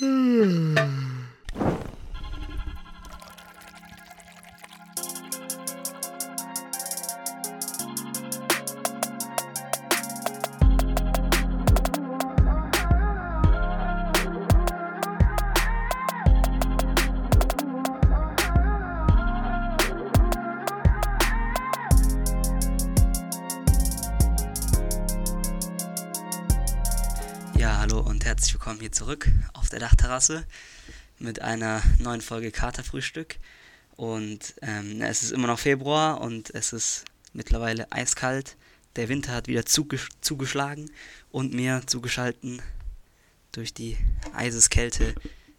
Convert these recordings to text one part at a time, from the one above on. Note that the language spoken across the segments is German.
Ja, willkommen hier zurück auf der Dachterrasse mit einer neuen Folge Katerfrühstück. Und ähm, es ist immer noch Februar und es ist mittlerweile eiskalt. Der Winter hat wieder zugesch zugeschlagen und mir zugeschalten durch die Eiseskälte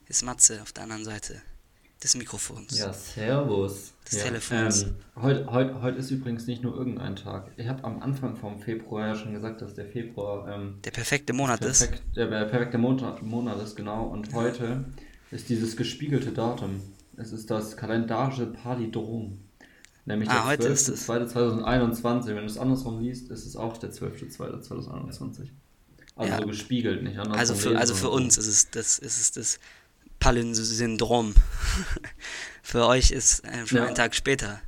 ist Matze auf der anderen Seite des Mikrofons. Ja, servus. Des ja, Telefons. Ähm, heute, heute, heute ist übrigens nicht nur irgendein Tag. Ich habe am Anfang vom Februar ja schon gesagt, dass der Februar ähm, Der perfekte Monat ist. perfekt, der perfekte Monat, Monat ist, genau. Und heute ist dieses gespiegelte Datum. Es ist das kalendarische Palindrom. Nämlich Ah, der ist es. 12.2.2021. Wenn du es andersrum liest, ist es auch der 12.2.2021. Also Ja. so gespiegelt, nicht andersrum. Also für, also für uns ist es das, ist es das Palin-Syndrom. für euch ist äh, schon Ja. ein Tag später,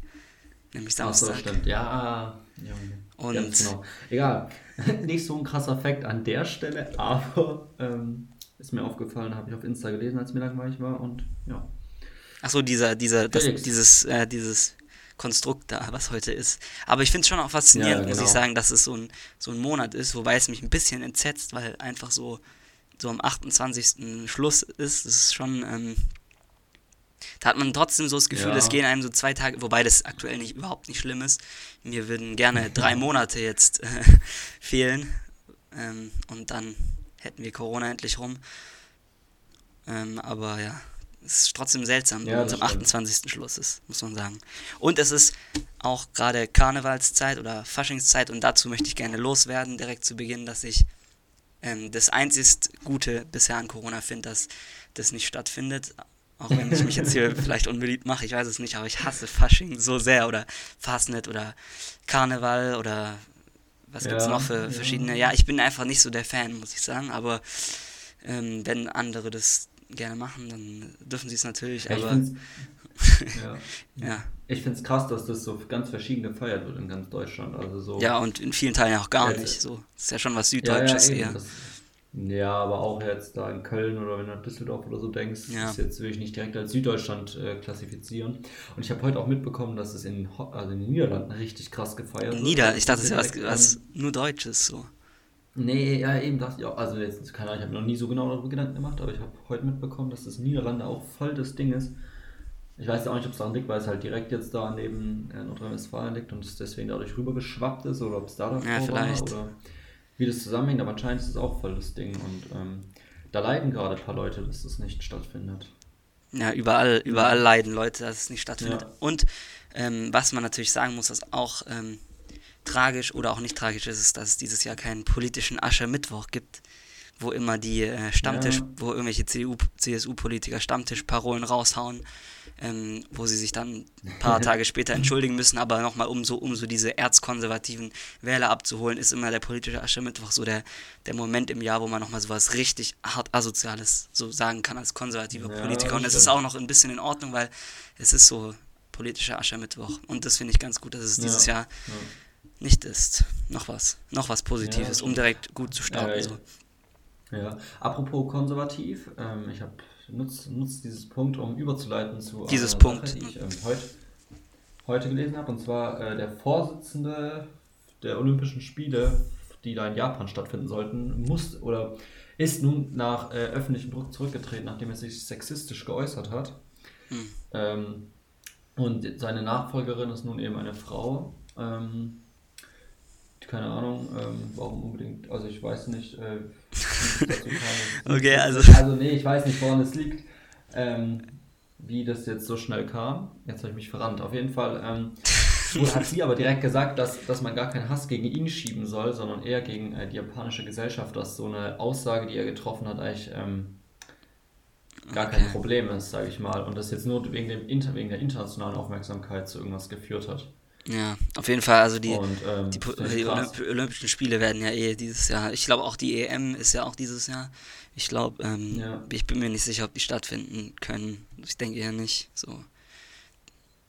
nämlich Ach so, Samstag. stimmt. Ja, Junge. Und- Ganz genau. Egal. Nicht so ein krasser Fakt an der Stelle, aber ähm, ist mir aufgefallen, habe ich auf Insta gelesen, als mir langweilig war und ja. Achso, dieser, dieser, das, dieses, äh, dieses Konstrukt da, was heute ist. Aber ich finde es schon auch faszinierend, Ja, muss ich genau. sagen, dass es so ein, so ein Monat ist, wobei es mich ein bisschen entsetzt, weil einfach so, so am 28. Schluss ist. Das ist schon, ähm, da hat man trotzdem so das Gefühl, Ja. es gehen einem so zwei Tage, wobei das aktuell nicht überhaupt nicht schlimm ist. Mir würden gerne drei Monate jetzt äh, fehlen ähm, und dann hätten wir Corona endlich rum. Ähm, aber ja, es ist trotzdem seltsam, Ja, wenn es am stimmt. 28. Schluss ist, muss man sagen. Und es ist auch gerade Karnevalszeit oder Faschingszeit und dazu möchte ich gerne loswerden, direkt zu Beginn, dass ich ähm, das einzigst Gute bisher an Corona finde, dass das nicht stattfindet. Auch wenn ich mich jetzt hier vielleicht unbeliebt mache, ich weiß es nicht, aber ich hasse Fasching so sehr oder Fastnet oder Karneval oder was gibt's Ja, noch für ja. verschiedene. Ja, ich bin einfach nicht so der Fan, muss ich sagen, aber ähm, wenn andere das gerne machen, dann dürfen sie es natürlich, ja aber ja. ja. Ich find's krass, dass das so ganz verschieden gefeiert wird in ganz Deutschland. Also so. Ja, und in vielen Teilen auch gar Ja, nicht. So. Das ist ja schon was ja, ja, Süddeutsches eben, eher. das, ja, aber auch jetzt da in Köln oder wenn du an Düsseldorf oder so denkst, Ja. ist jetzt will ich nicht direkt als Süddeutschland äh, klassifizieren. Und ich habe heute auch mitbekommen, dass es in, Ho- also in den Niederlanden richtig krass gefeiert wird. Nieder, ich dachte, das wäre was, direkt, was ähm, nur Deutsches. So. Nee, ja, eben dachte ich auch. Also jetzt, keine Ahnung, ich habe noch nie so genau darüber Gedanken gemacht, aber ich habe heute mitbekommen, dass das Niederlande auch voll das Ding ist. Ich weiß auch nicht, ob es daran liegt, weil es halt direkt jetzt da neben äh, Nordrhein-Westfalen liegt und es deswegen dadurch rübergeschwappt ist oder ob es da davor Ja, vielleicht. war oder wie das zusammenhängt, aber anscheinend ist es auch voll das Ding und ähm, da leiden gerade ein paar Leute, dass das nicht stattfindet. Ja, überall, überall leiden Leute, dass es nicht stattfindet. Ja. Und ähm, was man natürlich sagen muss, was auch ähm, tragisch oder auch nicht tragisch ist, ist, dass es dieses Jahr keinen politischen Aschermittwoch gibt, wo immer die äh, Stammtisch, Ja. wo irgendwelche CDU, CSU-Politiker Stammtischparolen raushauen, ähm, wo sie sich dann ein paar Tage später entschuldigen müssen, aber nochmal um so, um so diese erzkonservativen Wähler abzuholen, ist immer der politische Aschermittwoch so der, der Moment im Jahr, wo man nochmal sowas richtig hart Asoziales so sagen kann als konservativer Ja, Politiker. Und es ist auch noch ein bisschen in Ordnung, weil es ist so politischer Aschermittwoch. Und das finde ich ganz gut, dass es Ja, dieses Jahr ja. nicht ist. Noch was. Noch was Positives, um direkt gut zu starten. So. Ja, apropos konservativ, ähm, ich habe nutzt nutz dieses Punkt, um überzuleiten zu Dieses Punkt, Sache, die ich ähm, heute, heute gelesen habe, und zwar äh, der Vorsitzende der Olympischen Spiele, die da in Japan stattfinden sollten, muss oder ist nun nach äh, öffentlichem Druck zurückgetreten, nachdem er sich sexistisch geäußert hat. Hm. Ähm, und seine Nachfolgerin ist nun eben eine Frau. Ähm, keine Ahnung, ähm, warum unbedingt, also ich weiß nicht, äh. Okay, also- Also nee, ich weiß nicht, woran es liegt, ähm, wie das jetzt so schnell kam. Jetzt habe ich mich verrannt. Auf jeden Fall ähm, hat sie aber direkt gesagt, dass, dass man gar keinen Hass gegen ihn schieben soll, sondern eher gegen äh, die japanische Gesellschaft, dass so eine Aussage, die er getroffen hat, eigentlich ähm, gar kein. Problem ist, sage ich mal. Und das jetzt nur wegen, dem wegen der internationalen Aufmerksamkeit zu irgendwas geführt hat. Ja, auf jeden Fall, also die, Und, ähm, die, die. Olymp Olympischen Spiele werden ja eh dieses Jahr. Ich glaube auch die EM ist ja auch dieses Jahr. Ich glaube, ähm, Ja. ich bin mir nicht sicher, ob die stattfinden können. Ich denke ja nicht. So.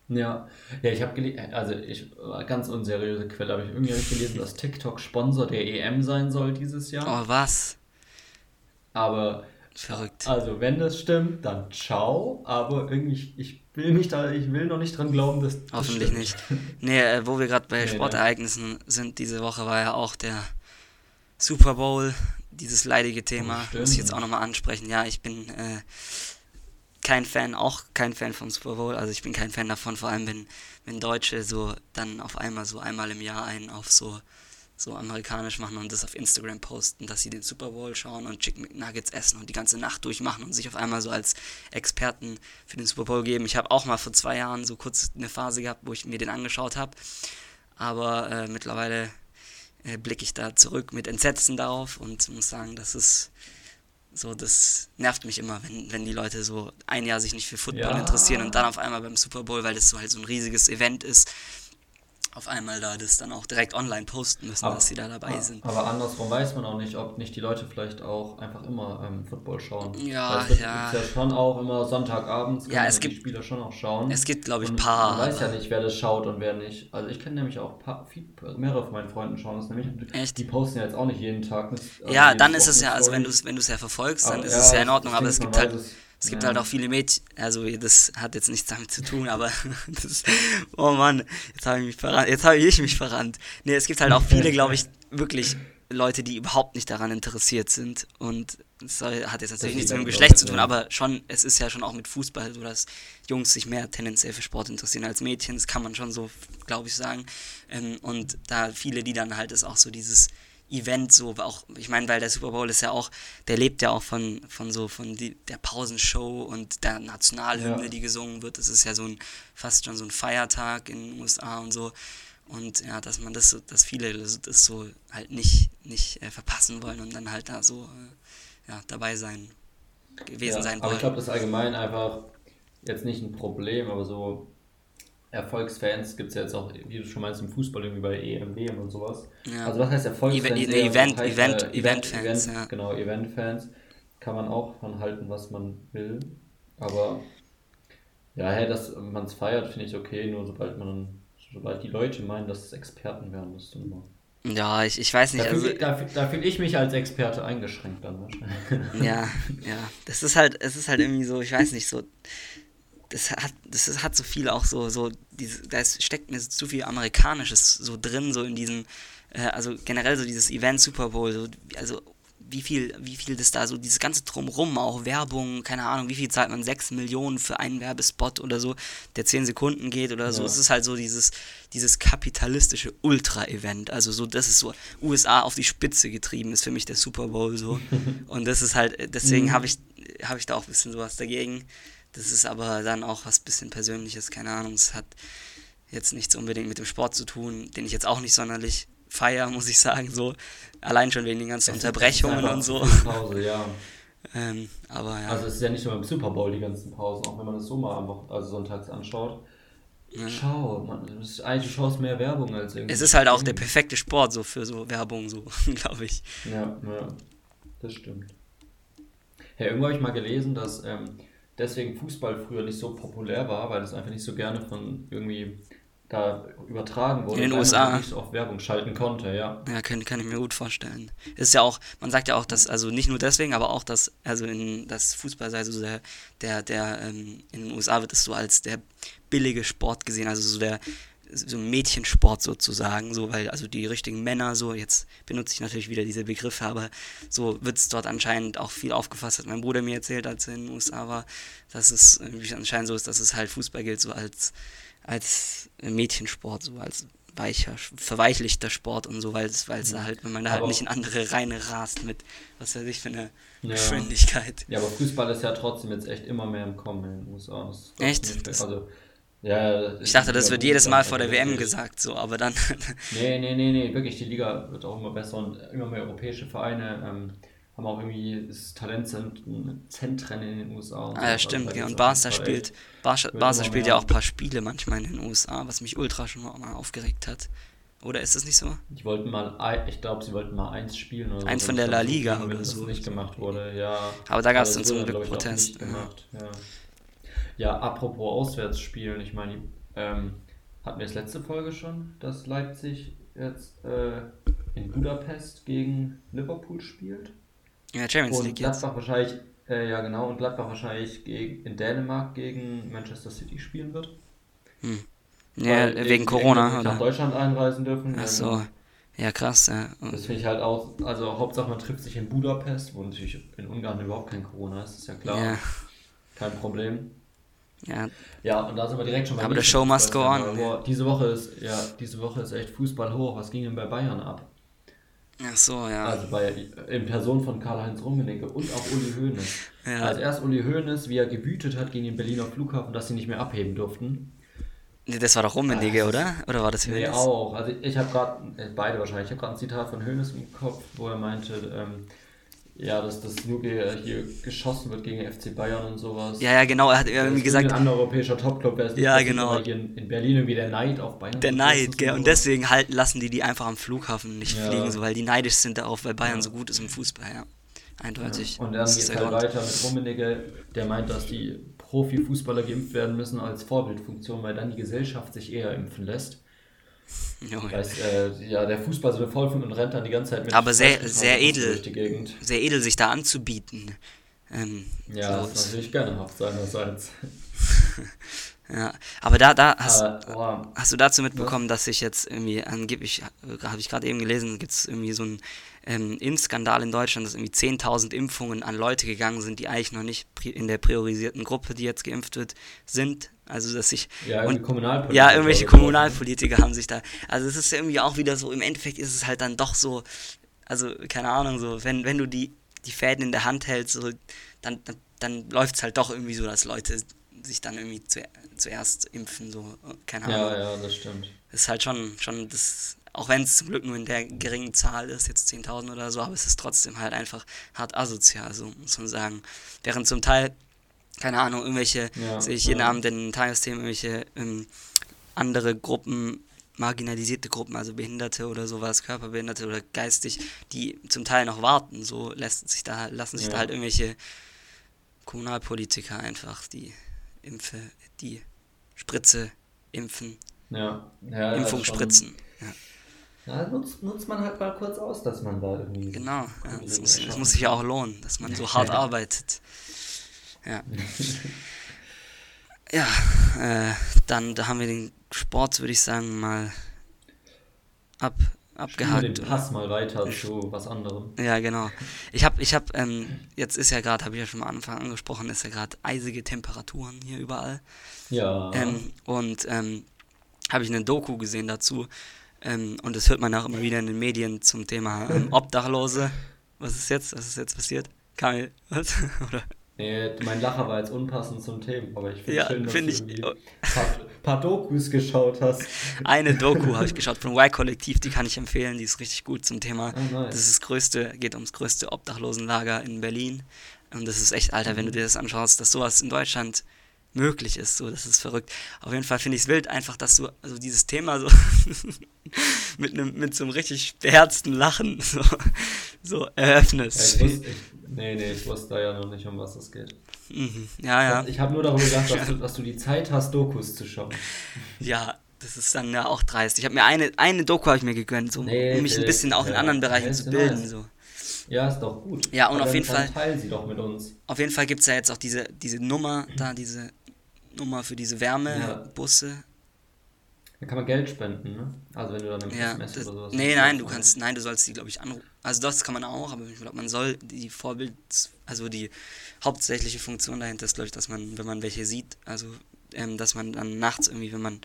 Ja, ja, ich habe gelesen, also ich war ganz unseriöse Quelle, aber ich irgendwie hab gelesen, dass TikTok Sponsor der EM sein soll dieses Jahr. Oh, was? Aber Verrückt. also wenn das stimmt, dann ciao. Aber irgendwie ich, ich will mich da, ich will noch nicht dran glauben, dass das Hoffentlich stimmt. nicht. Nee, äh, wo wir gerade bei Nee. Sportereignissen sind, diese Woche war ja auch der Super Bowl, dieses leidige Thema, Oh, muss ich jetzt auch nochmal ansprechen. Ja, ich bin äh, kein Fan, auch kein Fan vom Super Bowl, also ich bin kein Fan davon, vor allem wenn, wenn Deutsche so dann auf einmal so einmal im Jahr einen auf so so amerikanisch machen und das auf Instagram posten, dass sie den Super Bowl schauen und Chicken McNuggets essen und die ganze Nacht durchmachen und sich auf einmal so als Experten für den Super Bowl geben. Ich habe auch mal vor zwei Jahren so kurz eine Phase gehabt, wo ich mir den angeschaut habe, aber äh, mittlerweile äh, blicke ich da zurück mit Entsetzen darauf und muss sagen, das ist so, das nervt mich immer, wenn, wenn die Leute so ein Jahr sich nicht für Football Ja. interessieren und dann auf einmal beim Super Bowl, weil das so halt so ein riesiges Event ist, auf einmal da das dann auch direkt online posten müssen, dass sie da dabei sind. Aber andersrum weiß man auch nicht, ob nicht die Leute vielleicht auch einfach immer ähm, Football schauen. Ja, Weil es wird ja. ja schon auch immer Sonntagabends, Ja, es die gibt- Spieler schon auch schauen. Es gibt, glaube ich, Und paar. Man weiß ja aber- nicht, wer das schaut und wer nicht. Also ich kenne nämlich auch paar, viel, mehrere von meinen Freunden schauen das nämlich. Echt? Die posten ja jetzt auch nicht jeden Tag. Also Ja, dann ist es ja, also wenn du es wenn du's ja verfolgst, dann Aber ist ja, es ja in Ordnung, aber es gibt halt, es. Es gibt Ja. halt auch viele Mädchen, also das hat jetzt nichts damit zu tun, aber das, oh Mann, jetzt habe ich mich verrannt, jetzt habe ich mich verrannt. Nee, es gibt halt auch viele, glaube ich, wirklich Leute, die überhaupt nicht daran interessiert sind und das hat jetzt natürlich nichts mit dem Geschlecht zu tun, ja. aber schon, es ist ja schon auch mit Fußball so, dass Jungs sich mehr tendenziell für Sport interessieren als Mädchen, das kann man schon so, glaube ich, sagen. Ähm, und da viele, die dann halt ist auch so dieses Event so auch ich meine weil der Super Bowl ist ja auch der lebt ja auch von von so von die, der Pausenshow und der Nationalhymne Ja. die gesungen wird. Das ist ja so ein fast schon so ein Feiertag in den USA und so. Und ja dass man das so dass viele das, so halt nicht nicht äh, verpassen wollen und dann halt da so äh, ja dabei sein gewesen ja, sein Aber wollen. ich glaube, das ist allgemein einfach jetzt nicht ein Problem, aber so Erfolgsfans gibt es ja jetzt auch, wie du schon meinst, im Fußball irgendwie bei EM, WM und sowas. Ja. Also was heißt Erfolgsfans? Event- Event- heißt, Event- äh, Event-Fans, Event, ja. Genau, Event-Fans. Kann man auch von halten, was man will. Aber ja, hey, dass man es feiert, finde ich okay, nur sobald man, sobald die Leute meinen, dass es Experten werden, das ist dann immer. ja ich, ich weiß nicht Da also fühle da, da fühl ich mich als Experte eingeschränkt dann wahrscheinlich. Ja, ja. Das ist halt, es ist halt irgendwie so, ich weiß nicht, so. Das hat, das hat so viel auch so, so, diese, da ist, steckt mir zu viel Amerikanisches so drin, so in diesem, äh, also generell so dieses Event Super Bowl, so, also wie viel, wie viel das da so, dieses ganze Drumrum, auch Werbung, keine Ahnung, wie viel zahlt man, 6 Millionen für einen Werbespot oder so, der 10 Sekunden geht oder so. Ja. Es ist halt so dieses, dieses kapitalistische Ultra-Event. Also so, das ist so USA auf die Spitze getrieben, ist für mich der Super Bowl so. Und das ist halt, deswegen Mhm. habe ich, habe ich da auch ein bisschen sowas dagegen. Das ist aber dann auch was bisschen Persönliches, keine Ahnung. Es hat jetzt nichts unbedingt mit dem Sport zu tun, den ich jetzt auch nicht sonderlich feier, muss ich sagen, so. Allein schon wegen den ganzen Es Unterbrechungen und so. Pause, ja. Ähm, aber ja. Also es ist ja nicht nur beim Super Bowl die ganzen Pausen, auch wenn man das so mal am also sonntags anschaut. Ja. Schau, man, das ist, eigentlich du schaust mehr Werbung als irgendwie. es ist halt auch der perfekte Sport so für so Werbung, so, glaube ich. Ja, ja, das stimmt. Hey, irgendwo habe ich mal gelesen, dass ähm, deswegen Fußball früher nicht so populär war, weil es einfach nicht so gerne von irgendwie da übertragen wurde. In den weil man USA. nicht so auf Werbung schalten konnte, ja. Ja, kann, kann ich mir gut vorstellen. Ist ja auch, man sagt ja auch, dass, also nicht nur deswegen, aber auch, dass, also in das Fußball sei so der, der, der, ähm, in den USA wird es so als der billige Sport gesehen, also so der, so ein Mädchensport sozusagen, so, weil also die richtigen Männer, so, jetzt benutze ich natürlich wieder diese Begriffe, aber so wird es dort anscheinend auch viel aufgefasst, hat mein Bruder mir erzählt, als er in den USA war, dass es anscheinend so ist, dass es halt Fußball gilt, so als, als Mädchensport, so als weicher, verweichlichter Sport und so, weil es, weil es da halt, wenn man da halt Aber- nicht in andere Reine rast mit, was weiß ich, für eine Ja. Geschwindigkeit. Ja, aber Fußball ist ja trotzdem jetzt echt immer mehr im Kommen in den USA. Echt? Also, ja, Ich dachte, das wird jedes Mal vor der WM gesagt, so, aber dann, Nee, nee, nee, nee, wirklich, die Liga wird auch immer besser und immer mehr europäische Vereine ähm, haben auch irgendwie das Talentzentren in den USA. Und ah, ja, stimmt. Also, und Barca spielt, Barca, Barca spielt ja auch ein paar Spiele manchmal in den USA, was mich ultra schon mal aufgeregt hat. Oder ist das nicht so? Die wollten mal, ich glaube, sie wollten mal eins spielen oder Eins so. von der La Liga oder so. Das nicht gemacht wurde, ja. Aber da gab es dann zum Glück Protest. Ja. ja. Ja, apropos Auswärtsspielen, ich meine, ähm, hatten wir das letzte Folge schon, dass Leipzig jetzt äh, in Budapest gegen Liverpool spielt? Ja, Champions und League Gladbach jetzt. wahrscheinlich, äh, ja genau, und Gladbach wahrscheinlich gegen, in Dänemark gegen Manchester City spielen wird. Hm. Ja, wegen Corona, oder? nach Deutschland einreisen dürfen. Ach so. Ja, krass, ja. Das finde ich halt auch, also Hauptsache man trifft sich in Budapest, wo natürlich in Ungarn überhaupt kein Corona ist, ist ja klar. Ja. Kein Problem. Ja. Ja, und da sind wir direkt schon bei Aber der Show must go on. Boah, diese Woche ist, ja, diese Woche ist echt Fußball hoch. Was ging denn bei Bayern ab? Ach so, ja. Also bei, in Person von Karl-Heinz Rummenigge und auch Uli Hoeneß. Ja. Also erst Uli Hoeneß, wie er gewütet hat gegen den Berliner Flughafen, dass sie nicht mehr abheben durften. Nee, das war doch Rummenigge, oder? Oder war das Hoeneß? Nee, auch. Also ich habe gerade, äh, beide wahrscheinlich, ich habe gerade ein Zitat von Hoeneß im Kopf, wo er meinte, ähm, ja, dass das nur hier geschossen wird gegen FC Bayern und sowas. Ja, ja, genau. Er hat irgendwie gesagt. Ein anderer europäischer Topclub wäre es Ja, genau. In, in, Berlin irgendwie der Neid auf Bayern. Der Neid, gell. Und deswegen halten, lassen die die einfach am Flughafen nicht ja. fliegen, so, weil die neidisch sind darauf, weil Bayern ja. so gut ist im Fußball, ja. Eindeutig. Ja. Und dann geht es halt weiter mit Rummenigge, der meint, dass die Profifußballer geimpft werden müssen als Vorbildfunktion, weil dann die Gesellschaft sich eher impfen lässt. Weißt, äh, ja, der Fußball so voll und rennt dann die ganze Zeit mit. Aber sehr, sehr edel. Sehr edel, sich da anzubieten. Ähm, ja, so das ist natürlich gernhaft seinerseits. ja, aber da, da hast, aber, oh, hast du dazu mitbekommen, was? dass sich jetzt irgendwie angeblich, habe ich gerade eben gelesen, gibt es irgendwie so einen ähm, Impfskandal in Deutschland, dass irgendwie 10.000 Impfungen an Leute gegangen sind, die eigentlich noch nicht in der priorisierten Gruppe, die jetzt geimpft wird, sind. Also, dass sich. Ja, und, Kommunalpolitiker. Ja, irgendwelche Kommunalpolitiker haben sich da. Also, es ist irgendwie auch wieder so, im Endeffekt ist es halt dann doch so, also, keine Ahnung, so, wenn, wenn du die, die Fäden in der Hand hältst, so, dann, dann, dann läuft es halt doch irgendwie so, dass Leute sich dann irgendwie zu, zuerst impfen, so, keine Ahnung. Ja, ja, das stimmt. Das ist halt schon, schon das, auch wenn es zum Glück nur in der geringen Zahl ist, jetzt 10.000 oder so, aber es ist trotzdem halt einfach hart asozial, so muss man sagen. Während zum Teil keine Ahnung, irgendwelche, ja, sehe ich jeden ja. Abend in Tagesthemen, irgendwelche ähm, andere Gruppen, marginalisierte Gruppen, also Behinderte oder sowas, Körperbehinderte oder geistig, die zum Teil noch warten. So lässt sich da, lassen sich ja. da halt irgendwelche Kommunalpolitiker einfach die Impfe, die Spritze impfen. Ja. ja Impfung spritzen. Ja. nutzt, nutzt man halt mal kurz aus, dass man da irgendwie. Genau, ja, das, muss, das muss sich ja auch lohnen, dass man so hart arbeitet. Ja. ja, äh, dann da haben wir den Sport, würde ich sagen, mal ab, abgehakt. den Pass mal weiter zu was anderem. Ja, genau. Ich habe, ich habe, ähm, jetzt ist ja gerade, habe ich ja schon am Anfang angesprochen, ist ja gerade eisige Temperaturen hier überall. Ja. Ähm, und ähm, habe ich eine Doku gesehen dazu. Ähm, und das hört man auch immer wieder in den Medien zum Thema ähm, Obdachlose. Was ist jetzt? Was ist jetzt passiert? Kamil, was? Oder? Nee, mein Lacher war jetzt unpassend zum Thema, aber ich finde ja, schön, dass find du ich, ein paar, paar, Dokus geschaut hast. Eine Doku habe ich geschaut von Y-Kollektiv, die kann ich empfehlen, die ist richtig gut zum Thema. Oh. Das ist das größte, geht ums größte Obdachlosenlager in Berlin. Und das ist echt, Alter, wenn du dir das anschaust, dass sowas in Deutschland möglich ist. So, das ist verrückt. Auf jeden Fall finde ich es wild, einfach, dass du also dieses Thema so mit einem mit so einem richtig beherzten Lachen so, so eröffnest. Ja, ich wusste, nee, nee, ich wusste da ja noch nicht, um was es geht. Mhm. Ja, ja. Ich habe nur darüber gedacht, dass, du, dass du die Zeit hast, Dokus zu schauen. Ja, das ist dann ja auch dreist. Ich habe mir eine, eine Doku habe ich mir gegönnt, so, nee, um mich ein bisschen auch ja, in anderen Bereichen zu bilden. So. Ja, ist doch gut. Ja, und Aber auf jeden Fall. Teilen sie doch mit uns. Auf jeden Fall gibt es ja jetzt auch diese, diese Nummer da, diese Nummer für diese Wärmebusse. Ja. Da kann man Geld spenden, ne? Also wenn du dann im ja, SMS das, oder sowas. Nee, nein, du kannst, nein, du sollst die, glaube ich, anrufen. Also das kann man auch, aber ich glaube, man soll die Vorbild, also die hauptsächliche Funktion dahinter ist, glaube ich, dass man, wenn man welche sieht, also ähm, dass man dann nachts irgendwie, wenn man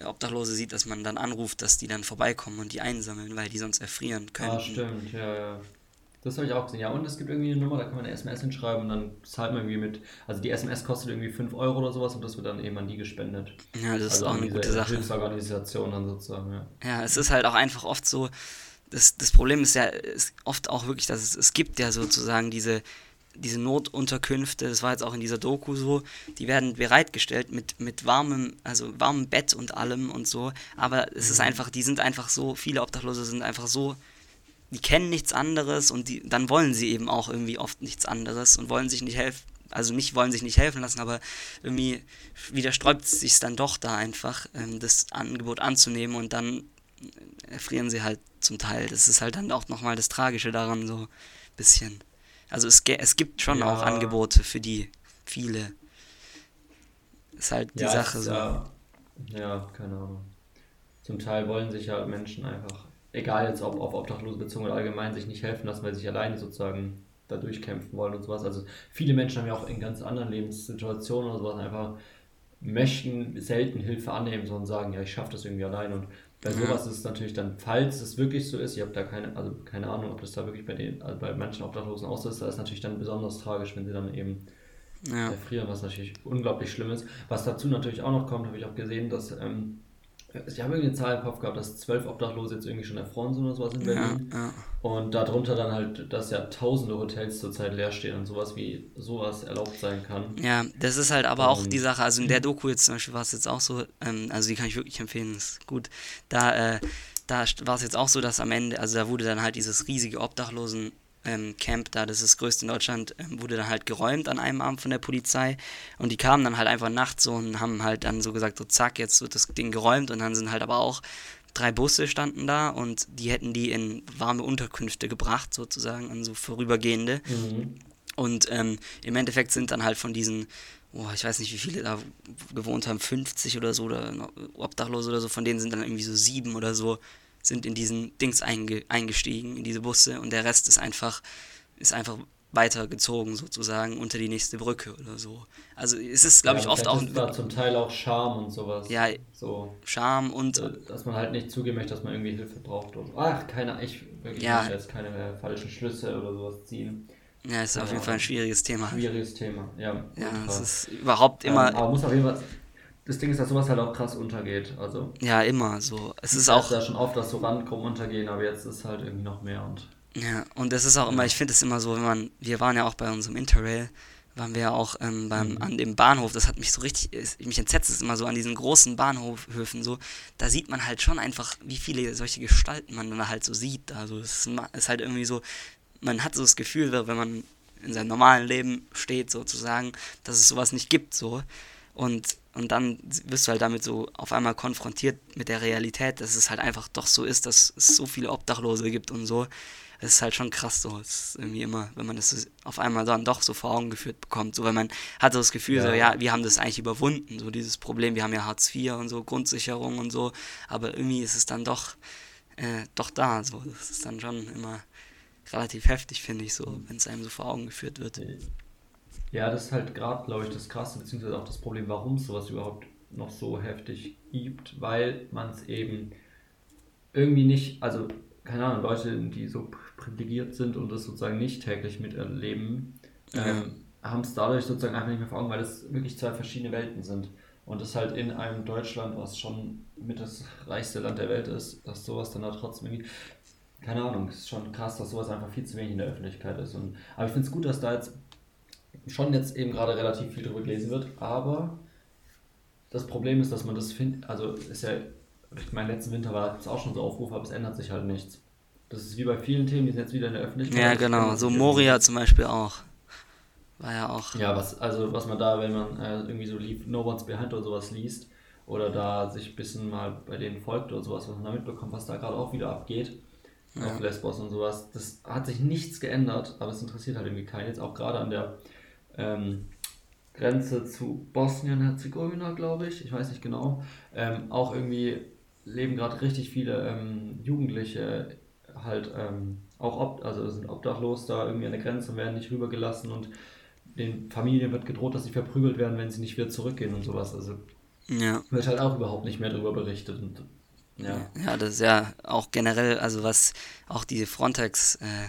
äh, Obdachlose sieht, dass man dann anruft, dass die dann vorbeikommen und die einsammeln, weil die sonst erfrieren können. Ah, stimmt, ja, ja. Das habe ich auch gesehen. Ja, und es gibt irgendwie eine Nummer, da kann man eine SMS hinschreiben und dann zahlt man irgendwie mit. Also die SMS kostet irgendwie 5 Euro oder sowas und das wird dann eben an die gespendet. Ja, das also ist auch eine gute Sache. Hilfsorganisation dann sozusagen, ja. Ja, es ist halt auch einfach oft so, das, das Problem ist ja ist oft auch wirklich, dass es, es gibt ja sozusagen diese, diese Notunterkünfte, das war jetzt auch in dieser Doku so, die werden bereitgestellt mit, mit warmem, also warmem Bett und allem und so, aber es ist Mhm. einfach, die sind einfach so, viele Obdachlose sind einfach so, die kennen nichts anderes und die, dann wollen sie eben auch irgendwie oft nichts anderes und wollen sich nicht helfen, also nicht wollen sich nicht helfen lassen, aber irgendwie widersträubt es sich dann doch da einfach, ähm, das Angebot anzunehmen und dann erfrieren sie halt zum Teil. Das ist halt dann auch nochmal das Tragische daran, so ein bisschen. Also es, ge- es gibt schon Ja. auch Angebote für die, viele. Ist halt die Ja, Sache es, so. Ja, ja, keine Ahnung. Zum Teil wollen sich ja Menschen einfach, egal jetzt ob auf Obdachlose bezogen oder allgemein, sich nicht helfen lassen, weil sie sich alleine sozusagen da durchkämpfen wollen und sowas. Also viele Menschen haben ja auch in ganz anderen Lebenssituationen oder sowas einfach möchten selten Hilfe annehmen, sondern sagen, ja, ich schaffe das irgendwie allein. Und bei Ja. sowas ist es natürlich dann, falls es wirklich so ist, ich habe da keine, also keine Ahnung, ob das da wirklich bei den, also bei manchen Obdachlosen auch so ist, da ist natürlich dann besonders tragisch, wenn sie dann eben Ja. erfrieren, was natürlich unglaublich schlimm ist. Was dazu natürlich auch noch kommt, habe ich auch gesehen, dass ähm, ich habe irgendwie eine Zahl im Kopf gehabt, dass zwölf Obdachlose jetzt irgendwie schon erfroren sind oder sowas in Ja, Berlin. ja. Und darunter dann halt, dass ja tausende Hotels zurzeit leer stehen und sowas wie sowas erlaubt sein kann. Ja, das ist halt aber auch Und- die Sache, also in der Doku jetzt zum Beispiel war es jetzt auch so, ähm, also die kann ich wirklich empfehlen, ist gut. Da, äh, da war es jetzt auch so, dass am Ende, also da wurde dann halt dieses riesige Obdachlosen ähm, Camp da, das ist das größte in Deutschland, ähm, wurde dann halt geräumt an einem Abend von der Polizei und die kamen dann halt einfach nachts so und haben halt dann so gesagt, so zack, jetzt wird das Ding geräumt und dann sind halt aber auch drei Busse standen da und die hätten die in warme Unterkünfte gebracht sozusagen, an so vorübergehende. Mhm. Und ähm, im Endeffekt sind dann halt von diesen, oh, ich weiß nicht, wie viele da gewohnt haben, 50 oder so, oder Obdachlose oder so, von denen sind dann irgendwie so sieben oder so, sind in diesen Dings einge eingestiegen, in diese Busse und der Rest ist einfach, ist einfach weitergezogen sozusagen unter die nächste Brücke oder so. Also es ist, glaube Ja, ich, oft auch ist da zum Teil auch Scham und sowas. Ja. So, Scham und äh, dass man halt nicht zugeben möchte, dass man irgendwie Hilfe braucht. So. Ach, keine, ich wirklich Ja. jetzt keine äh, falschen Schlüsse oder sowas ziehen. ja, ist auf Ja. jeden Fall ein schwieriges Thema. Schwieriges Thema, ja. Ja, es ist überhaupt immer, Ähm, aber muss auf jeden Fall. Das Ding ist, dass sowas halt auch krass untergeht. Also, ja, immer so. Es ist es auch, ja schon oft, dass so Randgruppen untergehen, aber jetzt ist halt irgendwie noch mehr und. Ja, und das ist auch immer, ich finde es immer so, wenn man, wir waren ja auch bei unserem Interrail, waren wir ja auch ähm, beim, Mhm. an dem Bahnhof, das hat mich so richtig, es- mich entsetzt es immer so an diesen großen Bahnhofhöfen so, da sieht man halt schon einfach, wie viele solche Gestalten man dann halt so sieht, also es ist ist halt irgendwie so, man hat so das Gefühl, wenn man in seinem normalen Leben steht sozusagen, dass es sowas nicht gibt so und und dann wirst du halt damit so auf einmal konfrontiert mit der Realität, dass es halt einfach doch so ist, dass es so viele Obdachlose gibt und so. Es ist halt schon krass so. Es ist irgendwie immer, wenn man das so auf einmal dann doch so vor Augen geführt bekommt. So, weil man hat so das Gefühl, so, Ja. ja, wir haben das eigentlich überwunden, so dieses Problem. Wir haben ja Hartz IV und so, Grundsicherung und so. Aber irgendwie ist es dann doch, äh, doch da. So. Das ist dann schon immer relativ heftig, finde ich, so, wenn es einem so vor Augen geführt wird. Ja, das ist halt gerade, glaube ich, das Krasse, beziehungsweise auch das Problem, warum es sowas überhaupt noch so heftig gibt, weil man es eben irgendwie nicht, also keine Ahnung, Leute, die so privilegiert sind und das sozusagen nicht täglich miterleben, Ja. ähm, haben es dadurch sozusagen einfach nicht mehr vor Augen, weil es wirklich zwei verschiedene Welten sind. Und das halt in einem Deutschland, was schon mit das reichste Land der Welt ist, dass sowas dann da trotzdem irgendwie, keine Ahnung, es ist schon krass, dass sowas einfach viel zu wenig in der Öffentlichkeit ist. Und, aber ich finde es gut, dass da jetzt schon jetzt eben gerade relativ viel drüber gelesen wird, aber das Problem ist, dass man das findet, also ist ja, ich meine, letzten Winter war es auch schon so Aufrufe, aber es ändert sich halt nichts. Das ist wie bei vielen Themen, die sind jetzt wieder in der Öffentlichkeit. Ja, genau. So Moria zum Beispiel auch. War ja auch. Ja, was, also was man da, wenn man äh, irgendwie so Leave No One's Behind oder sowas liest, oder da sich ein bisschen mal bei denen folgt oder sowas, was man da mitbekommt, was da gerade auch wieder abgeht, Ja. auf Lesbos und sowas, das hat sich nichts geändert, aber es interessiert halt irgendwie keinen. Jetzt auch gerade an der ähm, Grenze zu Bosnien-Herzegowina, glaube ich, ich weiß nicht genau, ähm, auch irgendwie leben gerade richtig viele ähm, Jugendliche halt ähm, auch ob, also sind obdachlos da irgendwie an der Grenze und werden nicht rübergelassen und den Familien wird gedroht, dass sie verprügelt werden, wenn sie nicht wieder zurückgehen und sowas. Also Ja. wird halt auch überhaupt nicht mehr darüber berichtet und ja. Ja, das ist ja auch generell, also was auch diese Frontex, äh,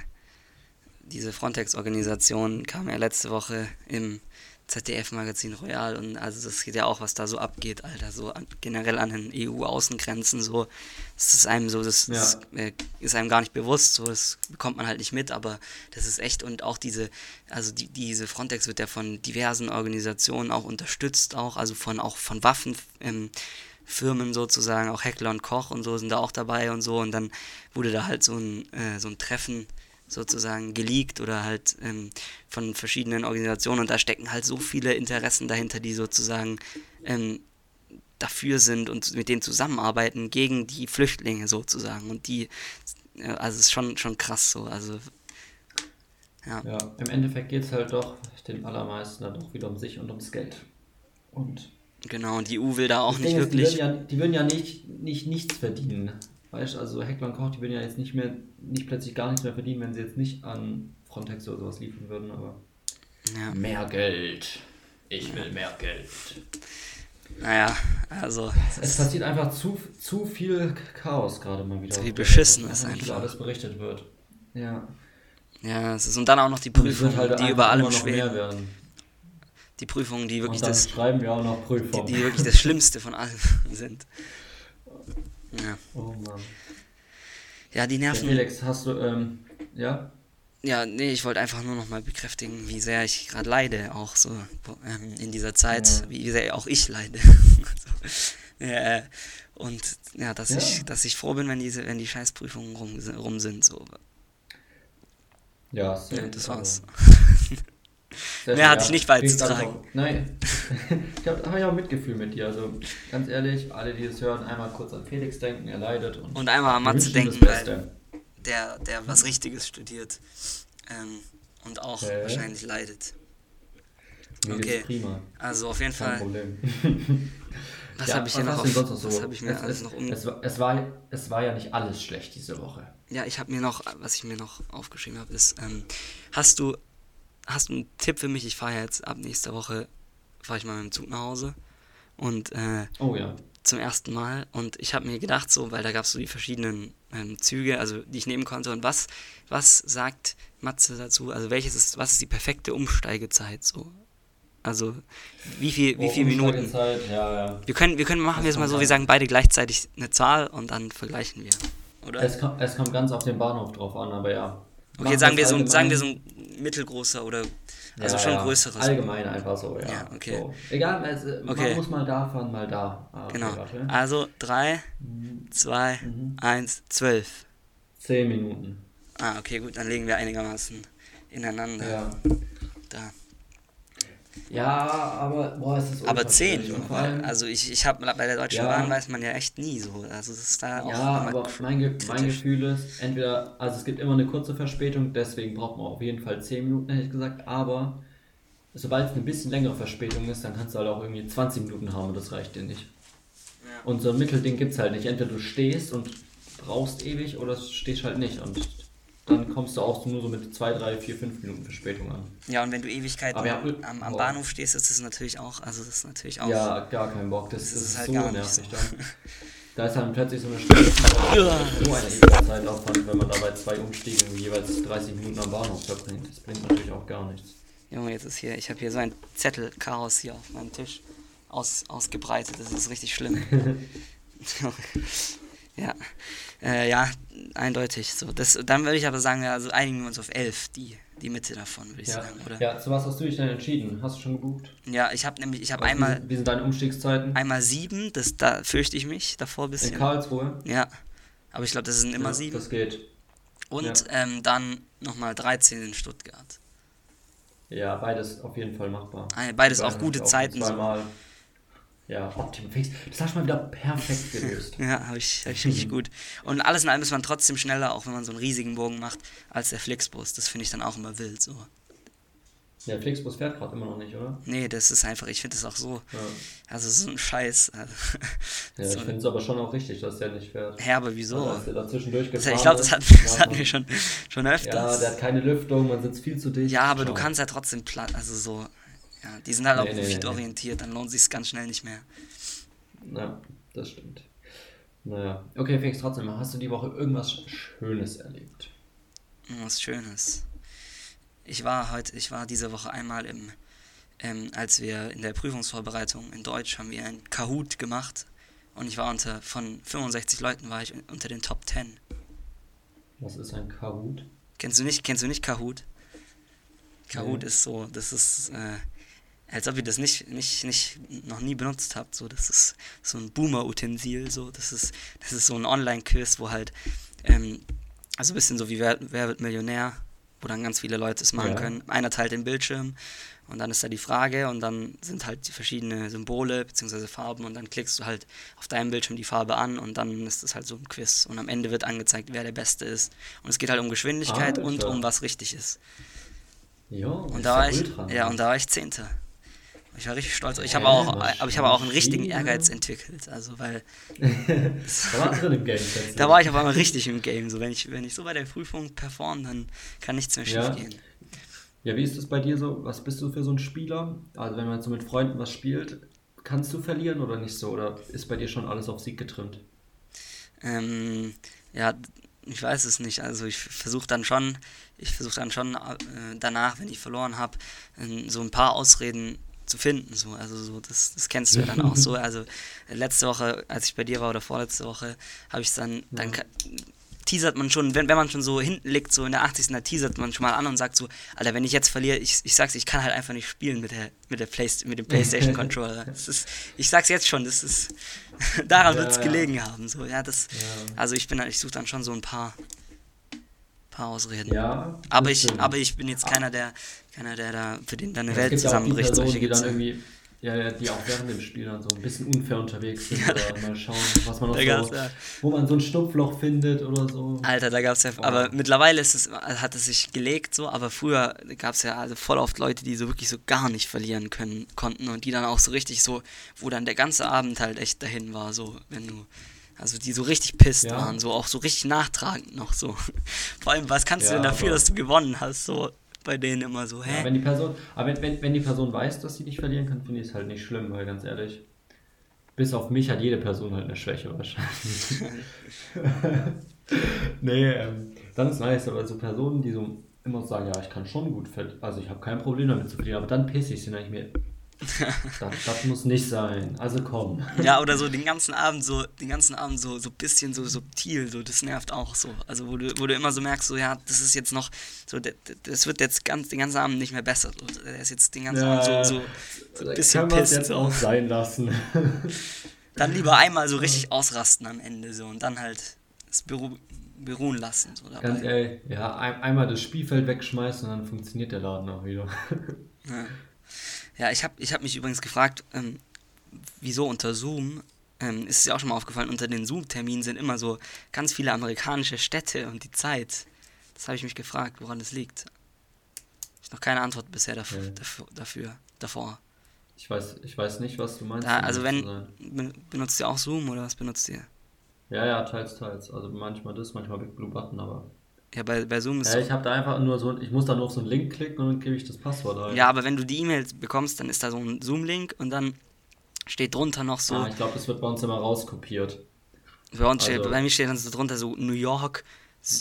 diese Frontex-Organisation kam ja letzte Woche im ZDF-Magazin Royal und also das geht ja auch, was da so abgeht, Alter, so an, generell an den EU-Außengrenzen, so, das ist einem so, das, Ja. das äh, ist einem gar nicht bewusst, so, das bekommt man halt nicht mit, aber das ist echt und auch diese, also die, diese Frontex wird ja von diversen Organisationen auch unterstützt, auch, also von, auch von Waffen, ähm, Firmen sozusagen, auch Heckler und Koch und so sind da auch dabei und so und dann wurde da halt so ein, äh, so ein Treffen sozusagen geleakt oder halt ähm, von verschiedenen Organisationen und da stecken halt so viele Interessen dahinter, die sozusagen ähm, dafür sind und mit denen zusammenarbeiten gegen die Flüchtlinge sozusagen und die, äh, also es ist schon, schon krass so, also ja, Ja, im Endeffekt geht es halt doch den allermeisten dann doch wieder um sich und ums Geld. Und genau und die EU will da auch nicht ist, wirklich, Die würden ja, die würden ja nicht, nicht nichts verdienen. Weißt du, also Heckler und Koch, die würden ja jetzt nicht mehr, nicht plötzlich gar nichts mehr verdienen, wenn sie jetzt nicht an Frontex oder sowas liefern würden, aber. ja, Mehr Geld. Ich will mehr Geld. naja, also Es passiert einfach zu, zu viel Chaos gerade mal wieder. Zu viel Beschissenes Einfach einfach. alles berichtet wird. Ja. ja, es ist und dann auch noch die es Prüfungen, halt die über allem immer noch mehr schweben, werden. die Prüfungen, die wirklich das schreiben wir auch noch die, Prüfung. die wirklich das Schlimmste von allem sind. Ja, Oh Mann. ja die Ja, nerven. Felix, hast du, ähm, ja? Ja, nee, ich wollte einfach nur noch mal bekräftigen, wie sehr ich gerade leide, auch so ähm, in dieser Zeit, Ja. wie sehr auch ich leide. so, ja, und ja, dass Ja. ich, dass ich froh bin, wenn diese, wenn die Scheißprüfungen rum, rum sind. So. Ja, Ja, das also, war's. sehr Mehr schön, hatte ich nicht beizutragen. Nein, ich habe hab ja auch Mitgefühl mit dir. Also ganz ehrlich, alle, die es hören, einmal kurz an Felix denken, er leidet. Und, Und einmal an Matze denken, weil der, der was Richtiges studiert ähm, und auch Okay. wahrscheinlich leidet. Mir okay. geht's prima. Also auf jeden Kein Fall, Problem. was Ja, habe ich hier noch auf, noch was so? habe ich mir es, alles es, noch um... es, war, es, war, es war ja nicht alles schlecht diese Woche. Ja, ich habe mir noch, was ich mir noch aufgeschrieben habe, ist, ähm, hast du, hast du einen Tipp für mich? Ich fahre jetzt ab nächster Woche, fahre ich mal mit dem Zug nach Hause und äh, Oh ja. zum ersten Mal und ich habe mir gedacht, so, weil da gab es so die verschiedenen ähm, Züge, also die ich nehmen konnte und was, was sagt Matze dazu? Also welches ist, was ist die perfekte Umsteigezeit so? Also wie viel, wie Oh, viele Minuten? Ja, ja. Wir können, wir können machen wir es mal so, wir sagen beide gleichzeitig eine Zahl und dann vergleichen wir, oder? Es, kommt, es kommt ganz auf den Bahnhof drauf an, aber ja. Okay, sagen wir so, ein- sagen wir so ein mittelgroßer oder also Ja, schon ja. größeres. Allgemein einfach so, ja. Ja, okay. So. Egal, äh, Okay. man muss mal da fahren, mal da. Ah, okay, Genau. Warte. Also 3, 2, Mhm. 1, 12. Zehn Minuten. Ah, okay, gut, dann legen wir einigermaßen ineinander. Ja. Da. Ja, aber boah, es ist Aber ultra 10, schwierig. Und vor allem, also ich, ich habe bei der Deutschen Ja. Bahn weiß man ja echt nie so. Also das ist da auch ja, aber mein, Ge mein kritisch. Gefühl ist, entweder, also es gibt immer eine kurze Verspätung, deswegen braucht man auf jeden Fall 10 Minuten, hätte ich gesagt, aber sobald es eine bisschen längere Verspätung ist, dann kannst du halt auch irgendwie 20 Minuten haben und das reicht dir nicht. Ja. Und so ein Mittelding gibt es halt nicht. Entweder du stehst und brauchst ewig oder stehst halt nicht. Und dann kommst du auch nur so mit 2, 3, 4, 5 Minuten Verspätung an. Ja, und wenn du Ewigkeiten ja, am, am. Bahnhof stehst, ist das natürlich auch, also das ist natürlich auch. Ja, gar keinen Bock. Das, Das das ist ist, halt so gar nicht nervig so. dann. Da ist dann plötzlich so eine Stunde Ja. so eine ewige Zeitaufwand, wenn man dabei zwei Umstiegen jeweils 30 Minuten am Bahnhof verbringt. Das bringt natürlich auch gar nichts. Junge, jetzt ist hier, ich habe hier so ein Zettelchaos hier auf meinem Tisch aus, ausgebreitet. Das ist richtig schlimm. ja, äh, ja, eindeutig. So, das, dann würde ich aber sagen, also einigen wir uns auf elf, die, die Mitte davon, würde ich Ja. sagen, oder? ja, zu was hast du dich denn entschieden? Hast du schon gebucht? Ja, ich habe nämlich, ich habe Wie einmal, sind- Wie sind deine Umstiegszeiten? einmal sieben, das, da fürchte ich mich davor ein In bisschen. Karlsruhe? Ja, aber ich glaube, das sind immer Ja, sieben. Das geht. Und ja. ähm, dann nochmal 13 in Stuttgart. Ja, beides auf jeden Fall machbar. Ah, Beides auch gute auch Zeiten. So. Ja, optim fix. Das hast du mal wieder perfekt gelöst. Ja, habe ich, hab ich richtig gut. Und alles in allem ist man trotzdem schneller, auch wenn man so einen riesigen Bogen macht, als der Flixbus. Das finde ich dann auch immer wild. So. Der Flixbus fährt gerade immer noch nicht, oder? Nee, das ist einfach, ich finde das auch so, Ja, also so ein Scheiß. Also, ja so, ich finde es aber schon auch richtig, dass der nicht fährt. hä, aber wieso? Als der dazwischen Das, ich glaube, das, hat, das hatten wir schon, schon Ja, öfters. der hat keine Lüftung, man sitzt viel zu dicht. Ja, aber du Schau. kannst ja trotzdem platt, also so, ja, die sind halt auch Nee, nee, nee, profitorientiert, dann lohnt sich ganz schnell nicht mehr. Ja, das stimmt. Naja. Okay, Felix, trotzdem, hast du die Woche irgendwas Schönes erlebt? Was Schönes. Ich war heute, ich war diese Woche einmal im ähm, als wir in der Prüfungsvorbereitung in Deutsch haben wir ein Kahoot gemacht und ich war unter, von 65 Leuten war ich unter den Top 10. Was ist ein Kahoot? Kennst du nicht, kennst du nicht Kahoot? Kahoot Nee. ist so, das ist, äh, als ob ihr das nicht, nicht, nicht noch nie benutzt habt. So, das ist so ein Boomer-Utensil. So, das ist, das ist so ein Online-Quiz, wo halt, ähm, also ein bisschen so wie Wer, Wer wird Millionär, wo dann ganz viele Leute es machen Ja. können. Einer teilt den Bildschirm und dann ist da die Frage und dann sind halt die verschiedene Symbole bzw. Farben und dann klickst du halt auf deinem Bildschirm die Farbe an und dann ist es halt so ein Quiz und am Ende wird angezeigt, wer der Beste ist. Und es geht halt um Geschwindigkeit und Alter. um was richtig ist. Ja, Und da war ich, ja, und da war ich Zehnter. Ich war richtig stolz. Ich habe auch, aber ich habe auch einen richtigen? Ehrgeiz entwickelt. Also, weil da war drin im Game. da war ich auf einmal richtig im Game. So, wenn ich, wenn ich so bei der Prüfung perform, dann kann nichts mehr Ja. schief gehen. Ja, wie ist es bei dir so? Was bist du für so ein Spieler? Also wenn man so mit Freunden was spielt, kannst du verlieren oder nicht so? Oder ist bei dir schon alles auf Sieg getrimmt? Ähm, ja, ich weiß es nicht. Also ich versuche dann schon, ich versuche dann schon äh, danach, wenn ich verloren habe, so ein paar Ausreden zu finden. So. Also so, das, das kennst du ja dann auch so. Also letzte Woche, als ich bei dir war oder vorletzte Woche, habe ich es dann, dann ka- teasert man schon, wenn, wenn man schon so hinten liegt, so in der 80. da teasert man schon mal an und sagt so, Alter, wenn ich jetzt verliere, ich, ich sag's, ich kann halt einfach nicht spielen mit der mit der Play, mit dem Playstation Controller. Ist, ich sag's jetzt schon, das ist daran Ja, wird's ja. gelegen haben. So, ja, das, Ja. also ich bin ich suche dann schon so ein paar, paar Ausreden. Ja. aber ich, stimmt. aber ich bin jetzt keiner, der, keiner, der da für den dann eine Es Welt gibt ja zusammenbricht. Personen, die dann ja. irgendwie, ja, die auch während dem Spiel dann so ein bisschen unfair unterwegs sind oder mal schauen, was man noch so, ja- wo man so ein Schlupfloch findet oder so. Alter, da gab's ja, Oh. aber mittlerweile ist es, hat es sich gelegt so, aber früher gab's ja also voll oft Leute, die so wirklich so gar nicht verlieren können, konnten und die dann auch so richtig so, wo dann der ganze Abend halt echt dahin war, so, wenn du, also die so richtig pisst Ja. waren, so auch so richtig nachtragend noch so. Vor allem, was kannst du Ja, denn dafür, dass du gewonnen hast, so bei denen immer so, hä? Ja, wenn die Person, aber wenn, wenn, die Person weiß, dass sie nicht verlieren kann, finde ich es halt nicht schlimm, weil ganz ehrlich, bis auf mich hat jede Person halt eine Schwäche wahrscheinlich. nee, ähm, dann ist nice, aber so Personen, die so immer sagen, ja, ich kann schon gut verlieren, also ich habe kein Problem damit zu verlieren, aber dann pisse ich sie nicht mehr. das, das muss nicht sein, also komm. Ja, oder so den ganzen Abend so, den ganzen Abend so, so bisschen so subtil, so, das nervt auch so. Also wo du, wo du immer so merkst, so, ja, das ist jetzt noch, so, das wird jetzt ganz, den ganzen Abend nicht mehr besser. So, der ist jetzt den ganzen Ja, Abend so, so, so ein bisschen es pisst. jetzt So. auch sein lassen. Dann lieber einmal so richtig ausrasten am Ende so und dann halt es beru beruhen lassen. So dabei. Ganz ehrlich, ja, ein, einmal das Spielfeld wegschmeißen und dann funktioniert der Laden auch wieder. Ja, ja ich habe ich hab mich übrigens gefragt, ähm, wieso unter Zoom, ähm, ist es ja auch schon mal aufgefallen, unter den Zoom-Terminen sind immer so ganz viele amerikanische Städte und die Zeit. Das habe ich mich gefragt, woran das liegt. Ich noch keine Antwort bisher dafür, Ja. dafür, dafür davor. Ich weiß, ich weiß nicht, was du meinst. Da, also wenn, benutzt ihr auch Zoom oder was benutzt ihr? Ja, ja, teils, teils. Also manchmal das, manchmal Big Blue Button, aber. Ja, bei, bei Zoom ist Ja, ich habe da einfach nur so, ich muss da nur auf so einen Link klicken und dann gebe ich das Passwort ein. ja, aber wenn du die E-Mails bekommst, dann ist da so ein Zoom-Link und dann steht drunter noch so, Ah, ich glaube, das wird bei uns immer rauskopiert. Bei, uns steht, Also- bei mir steht dann so drunter so New York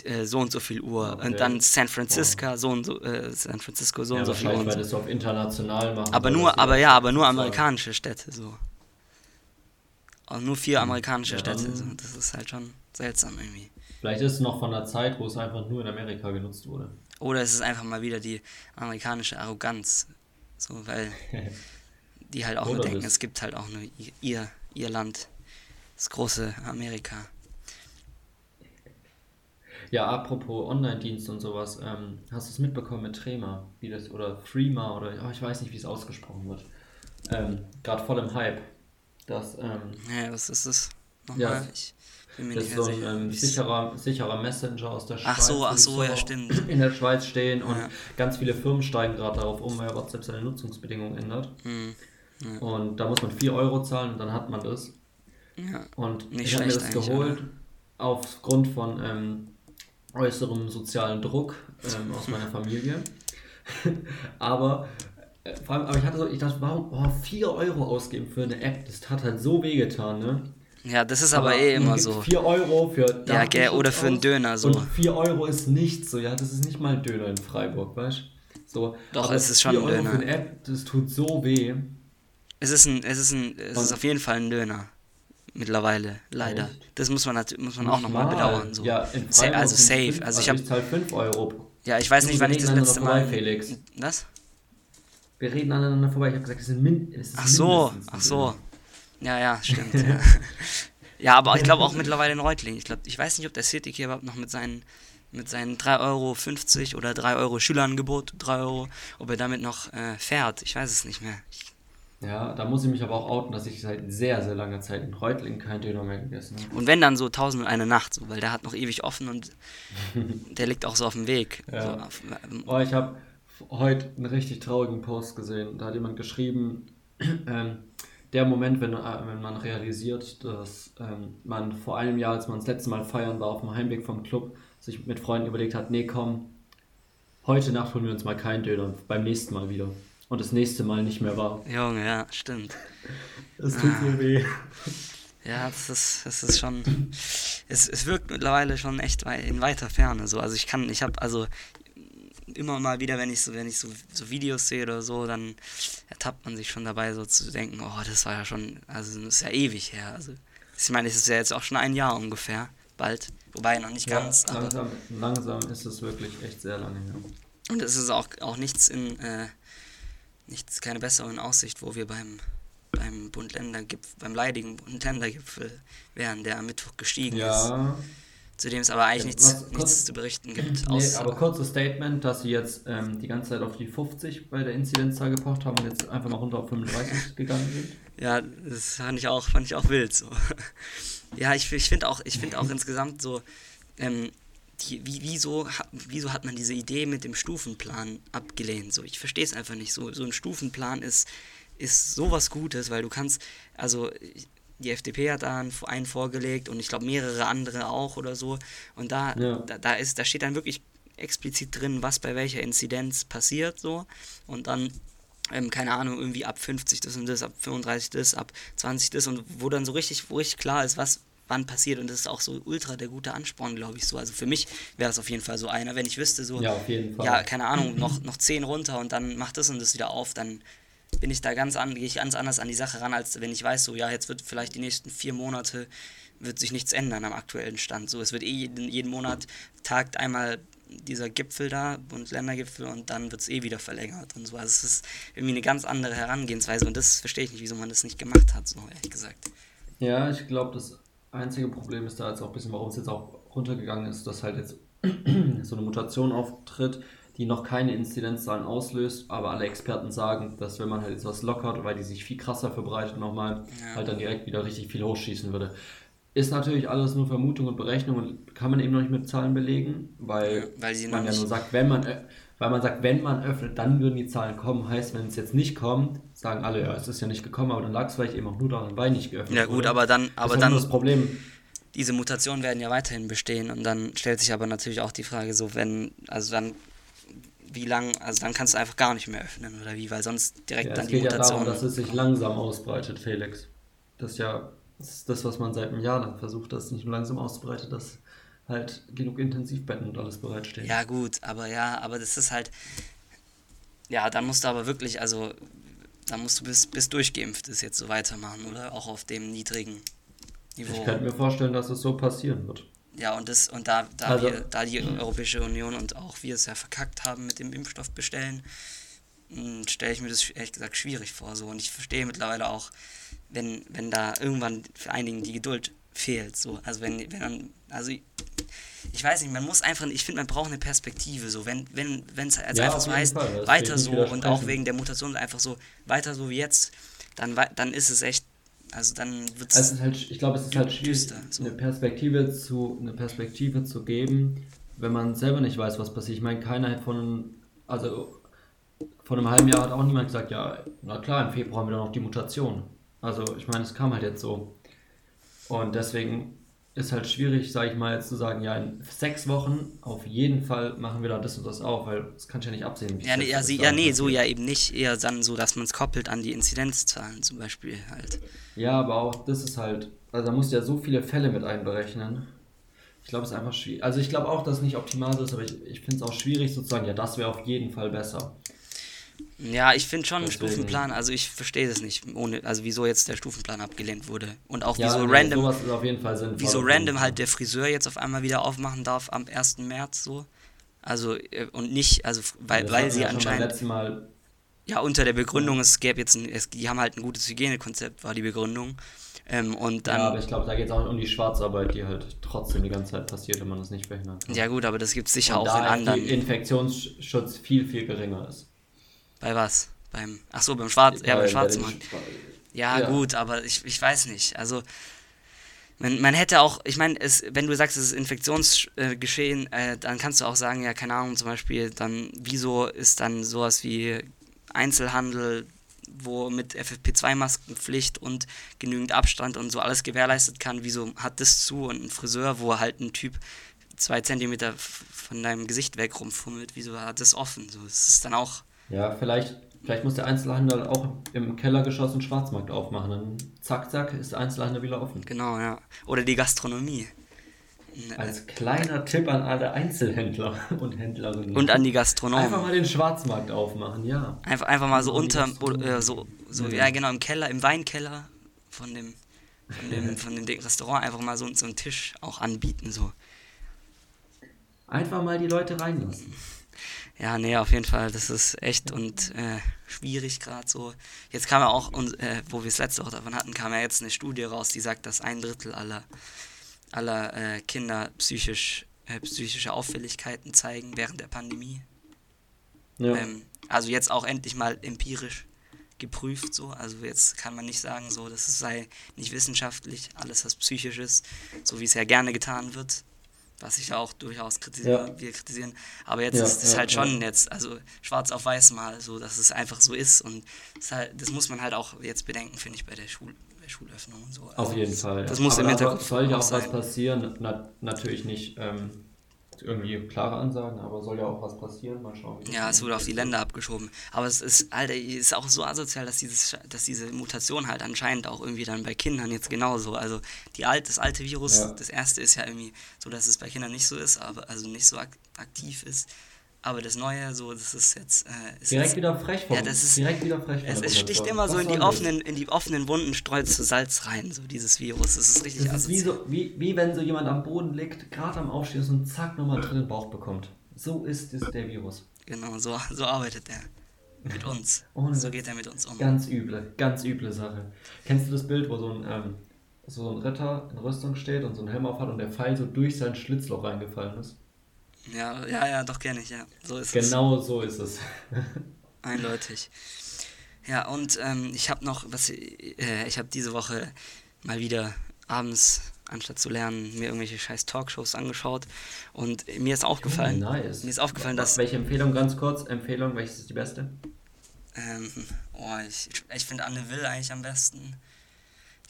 äh, so und so viel Uhr Okay. und dann San Francisco so und so äh, San Francisco so ja, und so viel Uhr. weil das so auf international machen. Aber nur, aber ja, aber nur amerikanische Städte so. Und nur vier amerikanische Ja, Städte. So. Das ist halt schon seltsam irgendwie. Vielleicht ist es noch von der Zeit, wo es einfach nur in Amerika genutzt wurde. Oder es ist einfach mal wieder die amerikanische Arroganz. So, weil die halt auch nur denken, es gibt halt auch nur ihr, ihr Land. Das große Amerika. Ja, apropos Online-Dienst und sowas, ähm, hast du es mitbekommen mit Trema, wie das, oder Threema, oder oh, ich weiß nicht, wie es ausgesprochen wird. Ähm, Gerade voll im Hype. Das, ähm, Ja, was ist das? Ja, Nochmal? ich bin mir das ist so ein ähm, sicherer, sicherer Messenger aus der Schweiz. Ach so, ach so, ja, stimmt. In der Schweiz stehen und Ja. ganz viele Firmen steigen gerade darauf um, weil WhatsApp seine Nutzungsbedingungen ändert. Hm, Und da muss man 4 Euro zahlen und dann hat man das. ja. Und Nicht ich habe mir das geholt aufgrund von ähm, äußerem sozialen Druck ähm, aus meiner Familie. aber, äh, vor allem, aber ich hatte so, ich dachte, warum oh, 4 Euro ausgeben für eine App? Das hat halt so wehgetan, ne? Ja, das ist aber, eh man immer so. 4 Euro für Ja, gell, oder für einen Döner so. Und 4 Euro ist nichts so, ja, das ist nicht mal ein Döner in Freiburg, weißt du? So, Doch, aber es ist schon 4 ein Döner. für eine App, das tut so weh. Es ist ein, es ist ein, es ist auf jeden Fall ein Döner. Mittlerweile, leider. Echt? Das muss man, muss man auch nochmal bedauern. So. Ja, in Freiburg also safe. Also ich habe, ich zahle 5 Euro. ja, ich weiß nicht, wann ich das letzte vorbei, Mal. Felix. Was? Wir reden aneinander vorbei. Ich habe gesagt, es sind, min es ist Ach so, mindestens ein ach so. Ja, ja, stimmt. ja. ja, aber ich glaube auch mittlerweile in Reutling. Ich glaube, ich weiß nicht, ob der City Kebab noch mit seinen mit seinen 3,50 Euro oder 3 Euro Schülerangebot, 3 Euro, ob er damit noch äh, fährt. Ich weiß es nicht mehr. Ich, Ja, da muss ich mich aber auch outen, dass ich seit sehr, sehr langer Zeit in Reutlingen keinen Döner mehr gegessen habe. und wenn dann so 1000 und eine Nacht, so, weil der hat noch ewig offen und der liegt auch so auf dem Weg. Ja. So auf, ähm, Oh, ich habe heute einen richtig traurigen Post gesehen. Da hat jemand geschrieben, ähm, der Moment, wenn, äh, wenn man realisiert, dass ähm, man vor einem Jahr, als man das letzte Mal feiern war, auf dem Heimweg vom Club, sich mit Freunden überlegt hat, nee, komm, heute Nacht holen wir uns mal keinen Döner, beim nächsten Mal wieder. Und das nächste Mal nicht mehr war. Junge, ja, stimmt. Das tut so weh. Ja, das ist, das ist schon. Es, es wirkt mittlerweile schon echt in weiter Ferne. So. Also ich kann, ich habe also immer mal wieder, wenn ich so, wenn ich so, so Videos sehe oder so, dann ertappt man sich schon dabei, so zu denken, oh, das war ja schon, also das ist ja ewig her. Also ich meine, es ist ja jetzt auch schon ein Jahr ungefähr, bald. Wobei noch nicht ganz, ja, aber. langsam, langsam ist es wirklich echt sehr lange her. Und es ist auch, auch nichts in, äh, nichts, keine bessere in Aussicht, wo wir beim, beim Bund-Länder-Gipfel, beim leidigen Bund-Länder-Gipfel wären, der am Mittwoch gestiegen ist. Zu dem es aber eigentlich Ja, nichts, was- nichts kurz- zu berichten gibt. Nee, aber kurzes Statement, dass sie jetzt ähm, die ganze Zeit auf die 50 bei der Inzidenzzahl gepocht haben und jetzt einfach mal runter auf 35 gegangen sind. ja, das fand ich auch, fand ich auch wild. So. Ja, ich, ich finde auch, ich finde auch insgesamt so, ähm, die, wie, wieso, wieso hat man diese Idee mit dem Stufenplan abgelehnt? So, ich verstehe es einfach nicht. So, so ein Stufenplan ist, ist sowas Gutes, weil du kannst, also die FDP hat da einen, vorgelegt und ich glaube mehrere andere auch oder so. Und da, Ja. da, da, ist, da steht dann wirklich explizit drin, was bei welcher Inzidenz passiert so. Und dann ähm, keine Ahnung, irgendwie ab 50 das und das, ab 35 das, ab 20 das und wo dann so richtig, wo richtig klar ist, was wann passiert und das ist auch so ultra der gute Ansporn, glaube ich so. Also für mich wäre es auf jeden Fall so einer, wenn ich wüsste so, Ja, ja, keine Ahnung, noch, noch 10 runter und dann macht das und das wieder auf, dann bin ich da ganz an, gehe ich ganz anders an die Sache ran, als wenn ich weiß, so, ja, jetzt wird vielleicht die nächsten vier Monate wird sich nichts ändern am aktuellen Stand. So, es wird eh jeden, jeden Monat tagt einmal dieser Gipfel da, Bund-Länder-Gipfel, und dann wird es eh wieder verlängert und so. Also es ist irgendwie eine ganz andere Herangehensweise und das verstehe ich nicht, wieso man das nicht gemacht hat, so ehrlich gesagt. Ja, ich glaube, das einzige Problem ist da jetzt auch ein bisschen, warum es jetzt auch runtergegangen ist, dass halt jetzt so eine Mutation auftritt, die noch keine Inzidenzzahlen auslöst, aber alle Experten sagen, dass wenn man halt jetzt was lockert, weil die sich viel krasser verbreitet nochmal, Ja. halt dann direkt wieder richtig viel hochschießen würde. Ist natürlich alles nur Vermutung und Berechnung und kann man eben noch nicht mit Zahlen belegen, weil, Weil man ja nur sagt, wenn man, ö- weil man sagt, wenn man öffnet, dann würden die Zahlen kommen. Heißt, wenn es jetzt nicht kommt, sagen alle, ja, es ist ja nicht gekommen, aber dann lag es vielleicht eben auch nur daran, weil nicht geöffnet Ja gut, wurde. aber dann, Das aber ist dann, das Problem. diese Mutationen werden ja weiterhin bestehen und dann stellt sich aber natürlich auch die Frage so, wenn, also dann, wie lang, also dann kannst du einfach gar nicht mehr öffnen oder wie, weil sonst direkt Ja, dann es die geht ja darum, Mutation. dass es sich langsam ausbreitet, Felix. Das ist ja das, ist das was man seit einem Jahr dann versucht, dass es nicht nur langsam ausbreitet, dass halt genug Intensivbetten und alles bereitstehen. ja gut, aber ja, aber das ist halt, ja, dann musst du aber wirklich, also, dann musst du bis, bis durchgeimpft ist jetzt so weitermachen oder auch auf dem niedrigen Niveau. Ich könnte mir vorstellen, dass es so passieren wird. Ja, und das, und da, da, Also- wir, da die Europäische Union und auch wir es ja verkackt haben mit dem Impfstoff bestellen, stelle ich mir das ehrlich gesagt schwierig vor. So. Und ich verstehe mittlerweile auch, wenn, wenn da irgendwann für einigen die Geduld fehlt. So. Also wenn, wenn dann, also ich, weiß nicht, man muss einfach, ich finde, man braucht eine Perspektive. So. Wenn es wenn, wenn's jetzt Ja, einfach so heißt, Fall, weiter so und auch wegen der Mutation einfach so, weiter so wie jetzt, dann, dann ist es echt, also dann wird Es ist halt, ich glaube, es ist halt schwierig, Düster, so. eine Perspektive zu, eine Perspektive zu geben, wenn man selber nicht weiß, was passiert. Ich meine, keiner von, also vor einem halben Jahr hat auch niemand gesagt, ja, na klar, im Februar haben wir dann noch die Mutation. Also ich meine, es kam halt jetzt so. Und deswegen ist halt schwierig, sage ich mal, jetzt zu sagen, ja, in sechs Wochen auf jeden Fall machen wir da das und das auf, weil das kannst du ja nicht absehen. Ja, nee, ja, sie, ja, nee, so ja eben nicht. Eher dann so, dass man es koppelt an die Inzidenzzahlen zum Beispiel halt. Ja, aber auch das ist halt, also da musst du ja so viele Fälle mit einberechnen. Ich glaube, es ist einfach schwierig. Also ich glaube auch, dass es nicht optimal ist, aber ich, ich finde es auch schwierig sozusagen, ja, das wäre auf jeden Fall besser. Ja, ich finde schon einen Stufenplan, also ich verstehe das nicht, ohne, also wieso jetzt der Stufenplan abgelehnt wurde. Und auch Ja, wieso nee, random, sowas ist auf jeden Fall sinnvoll. wieso random halt der Friseur jetzt auf einmal wieder aufmachen darf am 1. März so. Also, äh, und nicht, also weil, weil sie beim anscheinend, Mal ja, unter der Begründung, es gäbe jetzt ein, es, die haben halt ein gutes Hygienekonzept, war die Begründung. Ähm, und dann, ja, aber ich glaube, da geht es auch um die Schwarzarbeit, die halt trotzdem die ganze Zeit passiert, wenn man das nicht verhindern kann. ja gut, aber das gibt es sicher Und auch in da anderen. die Infektionsschutz viel, viel geringer ist. Bei was? Beim, ach so, beim Schwarz, ja, beim Weil- Schwarzmarkt. Ja, Ja. gut, aber ich, ich weiß nicht. Also, man, man hätte auch, ich meine, wenn du sagst, es ist Infektionsgeschehen, äh, dann kannst du auch sagen, ja, keine Ahnung, zum Beispiel, dann, wieso ist dann sowas wie Einzelhandel, wo mit FFP2-Maskenpflicht und genügend Abstand und so alles gewährleistet kann, wieso hat das zu und ein Friseur, wo halt ein Typ zwei Zentimeter von deinem Gesicht weg rumfummelt, wieso hat das offen? So, es ist dann auch, Ja, vielleicht, vielleicht muss der Einzelhandel auch im Kellergeschoss einen Schwarzmarkt aufmachen. Dann zack, zack, ist der Einzelhandel wieder offen. genau, ja. Oder die Gastronomie. Als kleiner Tipp an alle Einzelhändler und Händlerinnen. Und an die Einfach Gastronomen. mal den Schwarzmarkt aufmachen, ja. Einfach, einfach mal so unter, oder, äh, so, so, Ja. ja genau, im Keller, im Weinkeller von dem, von dem, von dem Restaurant einfach mal so, so einen Tisch auch anbieten, so. Einfach mal die Leute reinlassen. Ja, nee, auf jeden Fall, das ist echt und äh, schwierig gerade so. Jetzt kam ja auch, und, äh, wo wir es letzte Woche davon hatten, kam ja jetzt eine Studie raus, die sagt, dass ein Drittel aller, aller äh, Kinder psychisch, äh, psychische Auffälligkeiten zeigen während der Pandemie. Ja. Ähm, also jetzt auch endlich mal empirisch geprüft so. Also jetzt kann man nicht sagen, so, das sei nicht wissenschaftlich, alles was psychisch ist, so wie es ja gerne getan wird, was ich ja auch durchaus kritisiere, Ja. wir kritisieren. Aber jetzt Ja, ist es ja, halt schon jetzt, also schwarz auf weiß mal, so, dass es einfach so ist und das, halt, das muss man halt auch jetzt bedenken, finde ich, bei der Schul bei Schulöffnung und so. Auf Also jeden Fall. Das muss Aber im Hinterkopf soll ja auch auch was sein. passieren. Na, natürlich nicht ähm, irgendwie klare Ansagen, aber soll ja auch was passieren. Mal schauen. Ja, es wurde auf die. Länder abgeschoben. Aber es ist, Alter, ist auch so asozial, dass, dieses, dass diese Mutation halt anscheinend auch irgendwie dann bei Kindern jetzt genauso. Also die alt, das alte Virus, Ja. das erste ist ja irgendwie so, dass es bei Kindern nicht so ist, aber also nicht so ak aktiv ist. Aber das neue, so, das ist jetzt. Äh, ist Direkt jetzt, wieder frech von Ja, das ist- direkt wieder frech es, es sticht immer so in die, offenen, in die offenen Wunden, streut so Salz rein, so dieses Virus. Das ist richtig Das ist wie, so, wie, wie wenn so jemand am Boden liegt, gerade am Aufstehen und zack nochmal drin den Bauch bekommt. So ist es der Virus. Genau, so, so arbeitet er mit uns. Ohne so geht er mit uns um. Ganz üble, ganz üble Sache. Kennst du das Bild, wo so ein, ähm, so ein Ritter in Rüstung steht und so einen Helm auf hat und der Pfeil so durch sein Schlitzloch reingefallen ist? Ja, ja, ja, doch kenne ich, ja. So ist es. Genau so ist es. Eindeutig. Ja, und ähm, ich habe noch, was äh, ich habe diese Woche mal wieder abends, anstatt zu lernen, mir irgendwelche scheiß Talkshows angeschaut. Und mir ist aufgefallen, nice. mir ist aufgefallen, dass Welche Empfehlung, ganz kurz, Empfehlung, welches ist die beste? ähm, oh, ich, ich finde Anne Will eigentlich am besten.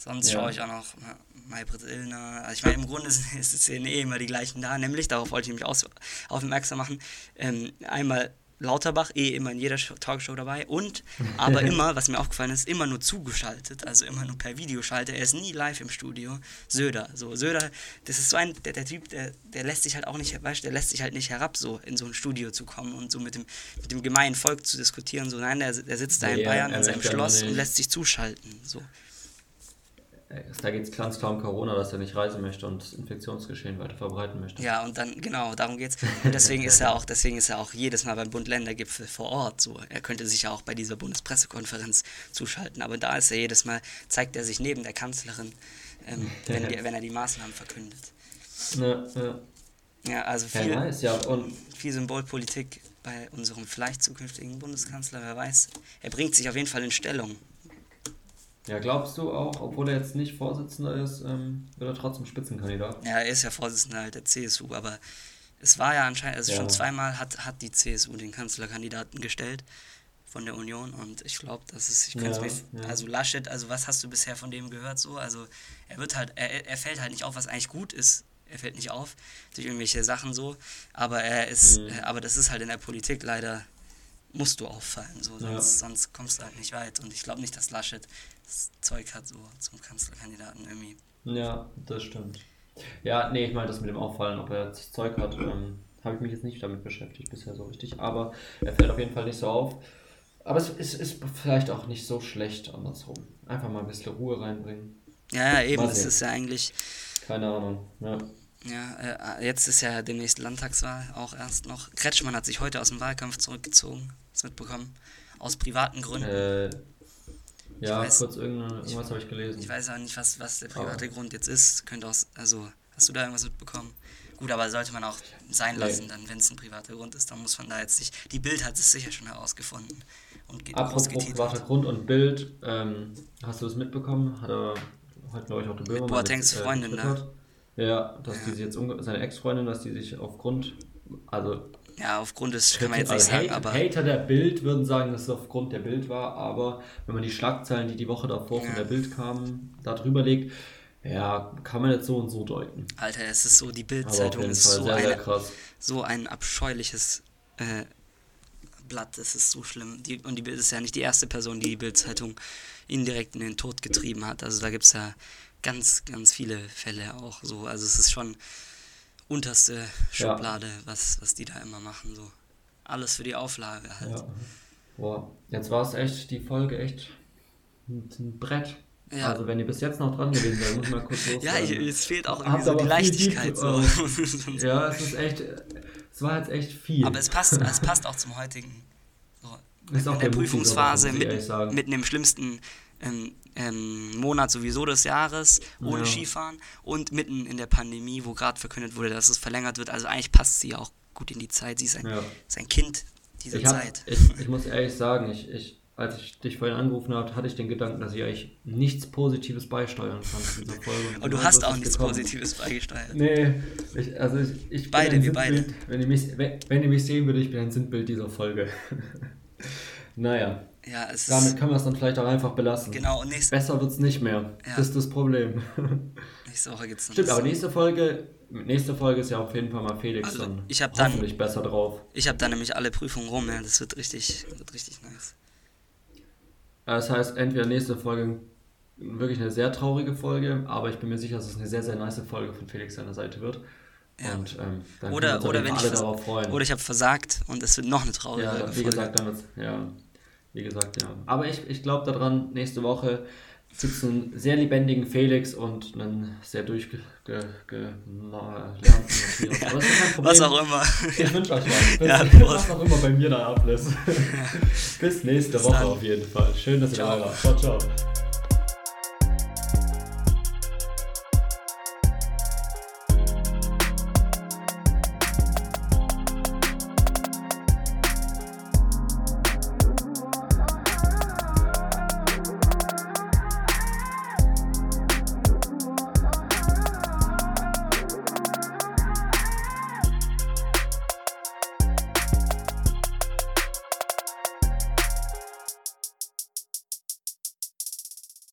Sonst Ja. schaue ich auch noch Ma- Maybrit Illner. Also ich meine, im Grunde sind ist es eh immer die gleichen da, nämlich, darauf wollte ich mich aus, aufmerksam machen, ähm, einmal Lauterbach, eh immer in jeder Show, Talkshow dabei und aber immer, was mir aufgefallen ist, immer nur zugeschaltet, also immer nur per Videoschalte. Er ist nie live im Studio. Söder, so Söder, das ist so ein, der, der Typ, der, der lässt sich halt auch nicht, weißt der lässt sich halt nicht herab, so in so ein Studio zu kommen und so mit dem, mit dem gemeinen Volk zu diskutieren. So, nein, der, der sitzt da in Nee, Bayern er in seinem Schloss und lässt sich zuschalten. So. Äh, Da geht es ganz klar um Corona, dass er nicht reisen möchte und das Infektionsgeschehen weiter verbreiten möchte. Ja, und dann, genau, darum geht's. Und deswegen ist er auch, deswegen ist er auch jedes Mal beim Bund-Länder-Gipfel vor Ort. So, er könnte sich ja auch bei dieser Bundespressekonferenz zuschalten, aber da ist er jedes Mal, zeigt er sich neben der Kanzlerin, ähm, wenn, die, wenn er die Maßnahmen verkündet. Ja, ja. Ja, also Ja, viel, nice, ja. Und viel Symbolpolitik bei unserem vielleicht zukünftigen Bundeskanzler, wer weiß. Er bringt sich auf jeden Fall in Stellung. Ja, glaubst du auch, obwohl er jetzt nicht Vorsitzender ist, ähm, wird er trotzdem Spitzenkandidat? Ja, er ist ja Vorsitzender halt der CSU, aber es war ja anscheinend, also Ja. schon zweimal hat, hat die CSU den Kanzlerkandidaten gestellt von der Union und ich glaube, dass es, ich könnte Ja, ja. also Laschet, also was hast du bisher von dem gehört so? Also er wird halt, er, er fällt halt nicht auf, was eigentlich gut ist. Er fällt nicht auf durch irgendwelche Sachen so, aber er ist, Mhm. äh, aber das ist halt in der Politik leider, musst du auffallen, so, Ja. sonst, sonst kommst du halt nicht weit und ich glaube nicht, dass Laschet das Zeug hat so zum Kanzlerkandidaten irgendwie. Ja, das stimmt. Ja, nee, ich meine das mit dem Auffallen, ob er das Zeug hat, ähm, habe ich mich jetzt nicht damit beschäftigt bisher so richtig. Aber er fällt auf jeden Fall nicht so auf. Aber es ist, ist vielleicht auch nicht so schlecht andersrum. Einfach mal ein bisschen Ruhe reinbringen. Ja, ja eben, sehen. ist ja eigentlich, Keine Ahnung. Ja. ja, äh, jetzt ist ja demnächst Landtagswahl auch erst noch. Kretschmann hat sich heute aus dem Wahlkampf zurückgezogen, du mitbekommen, aus privaten Gründen. Äh, ja, weiß- kurz irgendwas habe ich gelesen. Ich weiß auch nicht, was, was der private Aber- Grund jetzt ist. Könnte auch, also, hast du da irgendwas mitbekommen? Gut, aber sollte man auch sein Nee. lassen, dann, wenn es ein privater Grund ist, dann muss man da jetzt nicht. Die Bild hat es sicher schon herausgefunden und Apropos privater. Grund und Bild, ähm, hast du das mitbekommen? Hat er heute, glaube ich, auch der Böhmermann Boatengs jetzt, äh, Freundin, ne? Ja, dass die sich jetzt, seine Ex-Freundin, dass die sich aufgrund, also, Ja, aufgrund des, kann man jetzt nicht sagen, Hate, aber Hater der Bild würden sagen, dass es aufgrund der Bild war, aber wenn man die Schlagzeilen, die die Woche davor Ja. von der Bild kamen, da drüber legt, ja, kann man jetzt so und so deuten. Alter, es ist so, die Bild-Zeitung ist so, sehr, sehr eine, so ein abscheuliches äh, Blatt, das ist so schlimm. Die, und die Bild ist ja nicht die erste Person, die die Bild-Zeitung indirekt in den Tod getrieben hat. Also da gibt es ja ganz, ganz viele Fälle auch so. Also es ist schon unterste Schublade, was, was die da immer machen. So. Alles für die Auflage halt. Ja. Boah, jetzt war es echt, die Folge echt ein, Brett. Ja. Also wenn ihr bis jetzt noch dran gewesen seid, muss ich mal kurz Ja, loswerden. ich- es fehlt auch Habt irgendwie so aber die viel Leichtigkeit. Deep, So. äh, Ja, es ist echt, es war jetzt echt viel. Aber es passt, es passt auch zum heutigen. So, Ist auch in der Prüfungsphase, mitten, sagen. mitten im schlimmsten ähm, ähm, Monat sowieso des Jahres, ohne Ja. Skifahren und mitten in der Pandemie, wo gerade verkündet wurde, dass es verlängert wird. Also eigentlich passt sie auch gut in die Zeit. Sie ist ein, Ja. ist ein Kind dieser Ich, hab, Zeit. ich, ich muss ehrlich sagen, ich, ich, als ich dich vorhin angerufen habe, hatte ich den Gedanken, dass ich eigentlich nichts Positives beisteuern kann dieser Folge. Und Aber du hast auch nichts gekommen. Positives beigesteuert. Nee, ich, also ich, ich bin Beide, ein wir beide. Sinnbild, Wenn ihr, mich, wenn, wenn ihr mich sehen würdet, ich bin ein Sinnbild dieser Folge. naja, Ja, es damit ist. können wir es dann vielleicht auch einfach belassen. Genau, und nächste, Besser wird es nicht mehr. Ja. Das ist das Problem. nächste Woche gibt es Stimmt, aber nächste Folge, nächste Folge ist ja auf jeden Fall mal Felix Also, dann ich hab dann- hoffentlich besser drauf. Ich habe da nämlich alle Prüfungen rum, ja. Das wird richtig, wird richtig nice. Das heißt, entweder nächste Folge wirklich eine sehr traurige Folge, aber ich bin mir sicher, dass es eine sehr, sehr nice Folge von Felix seiner Seite wird. Ja. Und ähm, dann Oder, oder wenn ich vers- darauf freuen. Oder ich habe versagt und es wird noch eine traurige ja, Folge. wie gesagt, dann wird's, ja, wie gesagt, ja. Aber ich, ich glaube daran, nächste Woche sitzen sehr lebendigen Felix und einen sehr durchgelernten Matthias. Aber. Was auch immer. Ich wünsche euch was. Bis, Ja, was auch immer bei mir da ablässt. Bis nächste Bis Woche dann. auf jeden Fall. Schön, dass ihr dabei wart. Ciao, ciao.